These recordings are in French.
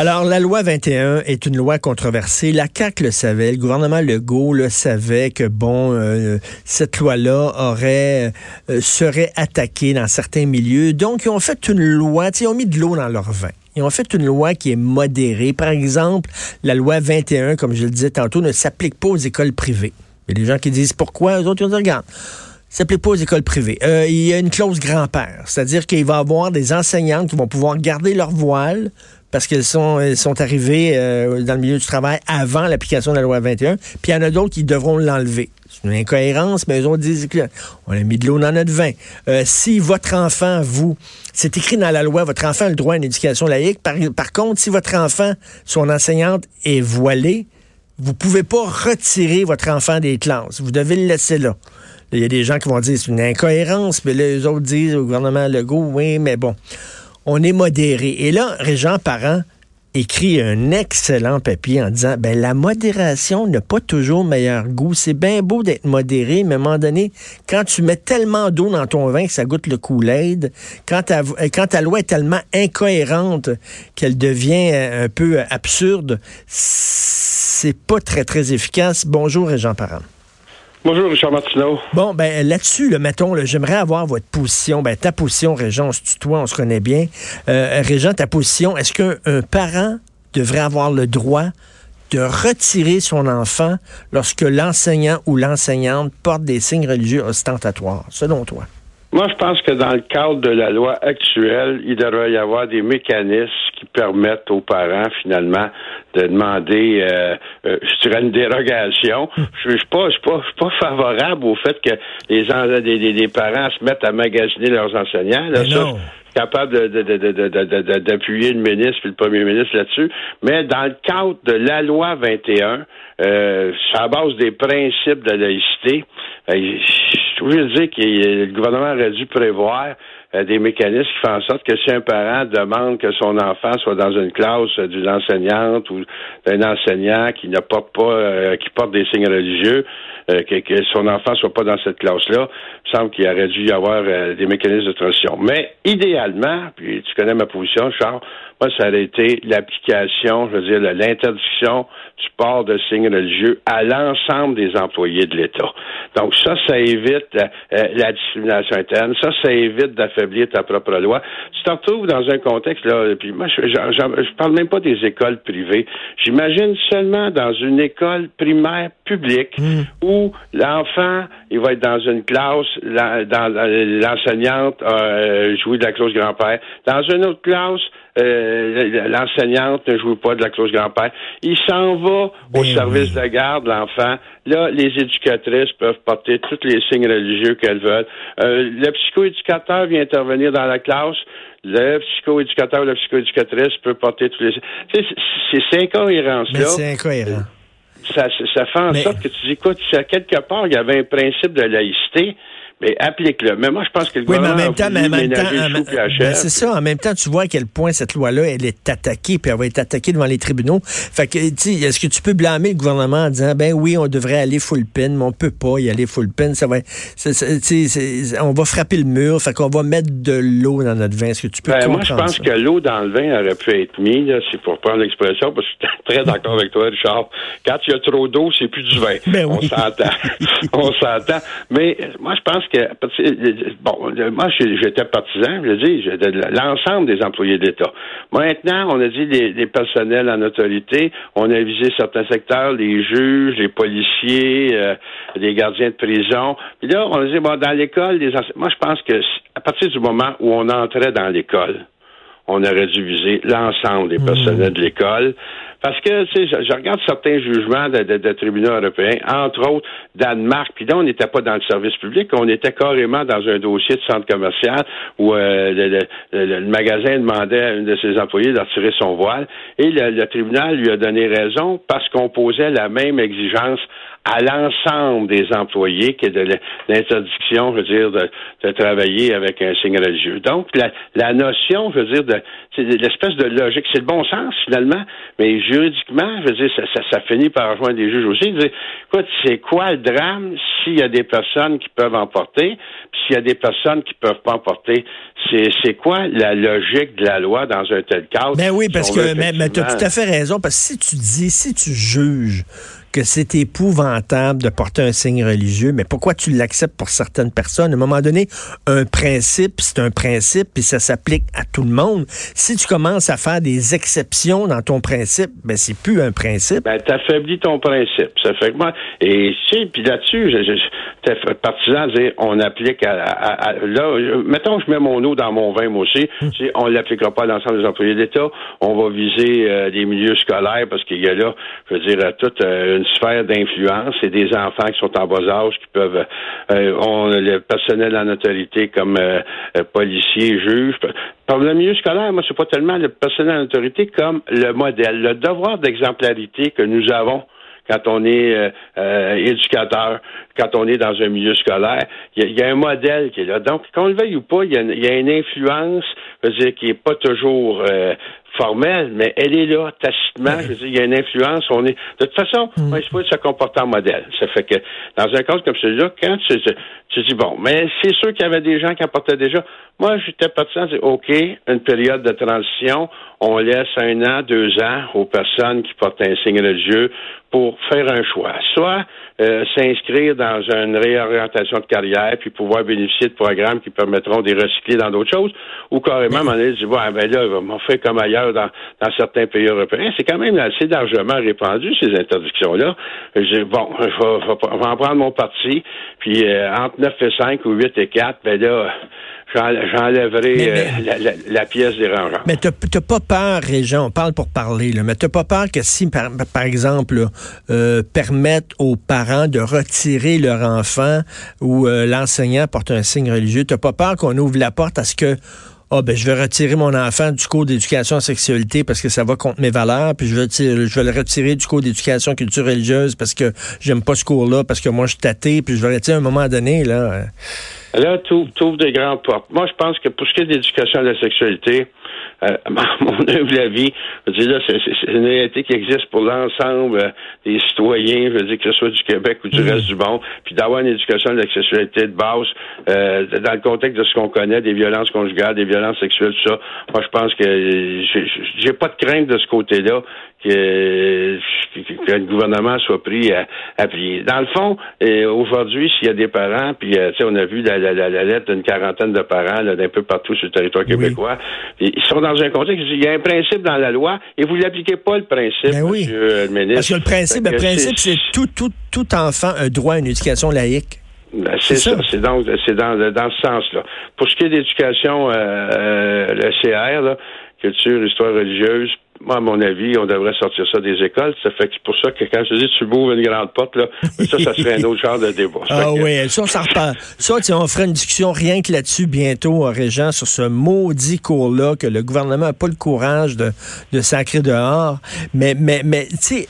Alors, la loi 21 est une loi controversée. La CAQ le savait, le gouvernement Legault le savait que, bon, euh, cette loi-là aurait, euh, serait attaquée dans certains milieux. Donc, ils ont fait une loi, ils ont mis de l'eau dans leur vin. Ils ont fait une loi qui est modérée. Par exemple, la loi 21, comme je le disais tantôt, ne s'applique pas aux écoles privées. Il y a des gens qui disent pourquoi, eux autres, ils dit, regarde, s'applique pas aux écoles privées. Euh, il y a une clause grand-père, c'est-à-dire qu'il va y avoir des enseignantes qui vont pouvoir garder leur voile parce qu'elles sont, sont arrivées euh, dans le milieu du travail avant l'application de la loi 21, puis il y en a d'autres qui devront l'enlever. C'est une incohérence, mais eux autres disent qu'on a mis de l'eau dans notre vin. Euh, si votre enfant, vous, c'est écrit dans la loi, votre enfant a le droit à une éducation laïque. Par, contre, si votre enfant, son enseignante est voilée, vous pouvez pas retirer votre enfant des classes. Vous devez le laisser là. Il y a des gens qui vont dire c'est une incohérence, mais là, les autres disent au gouvernement Legault, oui, mais bon on est modéré. Et là, Régent Parent écrit un excellent papier en disant ben la modération n'a pas toujours meilleur goût. C'est bien beau d'être modéré, mais à un moment donné, quand tu mets tellement d'eau dans ton vin que ça goûte le Kool-Aid, quand ta, quand ta loi est tellement incohérente qu'elle devient un peu absurde, c'est pas très très efficace. Bonjour Régent Parent. Bonjour, Richard Martineau. Bon, ben là-dessus, le mettons, j'aimerais avoir votre position. Ben, ta position, Régent, on se tutoie, on se connaît bien. Euh, Régent, ta position, est-ce qu'un parent devrait avoir le droit de retirer son enfant lorsque l'enseignant ou l'enseignante porte des signes religieux ostentatoires, selon toi? Moi, je pense que dans le cadre de la loi actuelle, il devrait y avoir des mécanismes qui permettent aux parents, finalement, de demander, euh, euh, je dirais, une dérogation. Je suis pas, je suis pas, pas favorable au fait que les, des, parents se mettent à magasiner leurs enseignants. Là, ça, capable d'appuyer le ministre et le premier ministre là-dessus. Mais dans le cadre de la loi 21, euh, à base des principes de laïcité, je veux dire que le gouvernement aurait dû prévoir des mécanismes qui font en sorte que si un parent demande que son enfant soit dans une classe d'une enseignante ou d'un enseignant qui ne porte pas, euh, qui porte des signes religieux, euh, que, que, son enfant soit pas dans cette classe-là, il semble qu'il aurait dû y avoir des mécanismes de transition. Mais idéalement, puis tu connais ma position, Charles, moi, ça aurait été l'application, je veux dire, l'interdiction du port de signes religieux à l'ensemble des employés de l'État. Donc ça, ça évite euh, euh, la discrimination interne, ça, ça évite d'affaiblir ta propre loi. Tu te retrouves dans un contexte, là, puis moi, je, je, parle même pas des écoles privées. J'imagine seulement dans une école primaire publique hmm. où l'enfant, il va être dans une classe, dans l'enseignante a euh, joué de la clause grand-père. Dans une autre classe, euh, l'enseignante ne joue pas de la clause grand-père. Il s'en va au ben service de garde, l'enfant. Là, les éducatrices peuvent porter tous les signes religieux qu'elles veulent. Euh, le psychoéducateur vient intervenir dans la classe. Le psychoéducateur ou la psychoéducatrice peut porter tous les... C'est ces incohérences-là. C'est incohérent. Ça, ça, fait en sorte que tu dis, écoute, à quelque part, il y avait un principe de laïcité, mais applique-le. Mais moi, je pense que le oui, mais en même temps, mais en même temps, ben, c'est ça. En même temps, tu vois à quel point cette loi-là, elle est attaquée, puis elle va être attaquée devant les tribunaux. Fait que, tu est-ce que tu peux blâmer le gouvernement en disant, ben oui, on devrait aller full pin, mais on peut pas y aller full pin. Ça va, on va frapper le mur. Fait qu'on va mettre de l'eau dans notre vin. Est-ce que tu peux ben, Moi, je pense que l'eau dans le vin aurait pu être mise, c'est pour prendre l'expression, parce que je suis très d'accord avec toi, Richard. Quand il y a trop d'eau, c'est plus du vin. Ben on s'entend. on s'entend. Mais moi, je pense que, bon, moi, j'étais partisan, je dis, l'ensemble des employés d'État. Maintenant, on a dit les, personnels en autorité, on a visé certains secteurs, les juges, les policiers, euh, les gardiens de prison. Puis là, on a dit, bon, dans l'école, les moi, je pense que à partir du moment où on entrait dans l'école, on aurait dû viser l'ensemble des hmm. personnels de l'école. Parce que, tu sais, je, regarde certains jugements de, tribunaux européens, entre autres Danemark, puis là, on n'était pas dans le service public, on était carrément dans un dossier de centre commercial où euh, le, magasin demandait à une de ses employés de retirer son voile, et le, tribunal lui a donné raison parce qu'on posait la même exigence à l'ensemble des employés que de l'interdiction, je veux dire, de, travailler avec un signe religieux. Donc, la, la notion, je veux dire, de l'espèce de logique, c'est le bon sens finalement, mais juridiquement, je veux dire, ça, ça, ça finit par rejoindre des juges aussi. Dire, écoute, c'est quoi le drame s'il y a des personnes qui peuvent emporter, puis s'il y a des personnes qui peuvent pas emporter? C'est quoi la logique de la loi dans un tel cas? Ben oui, parce que mais, mais tu as tout à fait raison, parce que si tu dis, si tu juges que c'est épouvantable de porter un signe religieux, mais pourquoi tu l'acceptes pour certaines personnes? À un moment donné, un principe, c'est un principe, puis ça s'applique à tout le monde. Si tu commences à faire des exceptions dans ton principe, ben c'est plus un principe. Ben, t'affaiblis ton principe. Ça fait que moi, et si, puis là-dessus, t'es partisan de dire, on applique à, là, mettons, je mets mon eau dans mon vin, moi aussi, hum. on l'appliquera pas à l'ensemble des employés d'État, on va viser euh, des milieux scolaires, parce qu'il y a là, je veux dire, toute euh, une sphère d'influence et des enfants qui sont en bas âge qui peuvent euh, ont le personnel en autorité comme euh, euh, policiers, juges. Par le milieu scolaire, moi, c'est pas tellement le personnel en autorité comme le modèle, le devoir d'exemplarité que nous avons quand on est éducateur, quand on est dans un milieu scolaire. Il y, a un modèle qui est là. Donc, qu'on le veuille ou pas, il y a, une influence, je veux dire, qui est pas toujours formelle, mais elle est là, tacitement. Je veux dire, il y a une influence. On est, de toute façon, mm. on est se comporter en modèle. Ça fait que, dans un cas comme celui-là, quand tu, tu, dis, bon, mais c'est sûr qu'il y avait des gens qui apportaient déjà. Moi, j'étais partisan de dire, OK, une période de transition, on laisse un an, deux ans aux personnes qui portent un signe religieux pour faire un choix. Soit euh, s'inscrire dans une réorientation de carrière puis pouvoir bénéficier de programmes qui permettront de recycler dans d'autres choses, ou carrément m'en aller dire, ouais, ben là, on fait comme ailleurs dans, dans certains pays européens. C'est quand même assez largement répandu, ces interdictions-là. Bon, je vais, en prendre mon parti, puis euh, entre 9 et 5 ou 8 et 4, ben là, j'enlèverai euh, la, pièce dérangeante. Mais t'as pas peur, Régent, on parle pour parler, là, mais t'as pas peur que si, par, exemple, euh, permettre aux parents de retirer leur enfant ou euh, l'enseignant porte un signe religieux, t'as pas peur qu'on ouvre la porte à ce que ah ben je vais retirer mon enfant du cours d'éducation à sexualité parce que ça va contre mes valeurs, puis je vais, je vais le retirer du cours d'éducation culture religieuse parce que j'aime pas ce cours-là, parce que moi je suis tâté, puis je vais retirer à un moment donné, là. Là, tu ouvres des grandes portes. Moi, je pense que pour ce qui est de l'éducation à la sexualité, euh, mon humble avis, je veux dire, là, c'est une réalité qui existe pour l'ensemble euh, des citoyens, je veux dire, que ce soit du Québec ou du mm. reste du monde, puis d'avoir une éducation de la sexualité de base, euh, dans le contexte de ce qu'on connaît, des violences conjugales, des violences sexuelles, tout ça, moi, je pense que j'ai pas de crainte de ce côté-là que, que, le gouvernement soit pris à, à plier. Dans le fond, aujourd'hui, s'il y a des parents, puis euh, on a vu la, la, la lettre d'une quarantaine de parents d'un peu partout sur le territoire québécois, ils sont dans un contexte, il y a un principe dans la loi et vous l'appliquez pas le principe, ben oui. monsieur le ministre. Parce que le principe, le principe, c'est tout, tout, tout enfant a droit à une éducation laïque. Ben, c'est ça. C'est donc c'est dans, dans ce sens-là. Pour ce qui est d'éducation, euh, euh, le CR, là, culture, histoire religieuse, moi, à mon avis, on devrait sortir ça des écoles. Ça fait que c'est pour ça que quand je dis tu m'ouvres une grande porte, là, ça, ça serait un autre genre de débat. ah oui, ça, ça repart. Ça, on ferait une discussion rien que là-dessus bientôt, euh, Régent, sur ce maudit cours-là que le gouvernement n'a pas le courage de, de sacrer dehors. Mais, mais, mais, tu sais,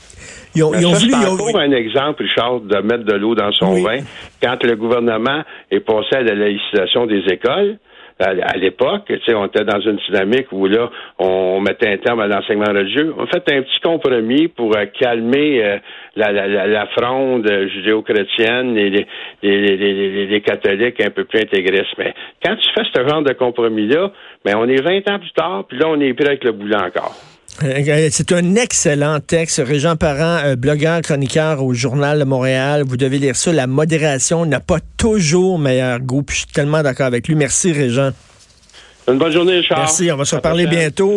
ils ont, ils ont voulu. Ils un exemple, Richard, de mettre de l'eau dans son vin. Quand le gouvernement est passé à la laïcisation des écoles, à, l'époque, tu sais, on était dans une dynamique où là, on, mettait un terme à l'enseignement religieux. On fait un petit compromis pour euh, calmer euh, la, la, la, fronde judéo-chrétienne et les, les, les, les, catholiques un peu plus intégristes. Mais quand tu fais ce genre de compromis-là, ben on est 20 ans plus tard, puis là, on est pris avec le boulot encore. Euh, c'est un excellent texte. Régent Parent, euh, blogueur, chroniqueur au Journal de Montréal. Vous devez lire ça. La modération n'a pas toujours meilleur goût. je suis tellement d'accord avec lui. Merci, Régent. Une bonne journée, Charles. Merci. On va se reparler bientôt.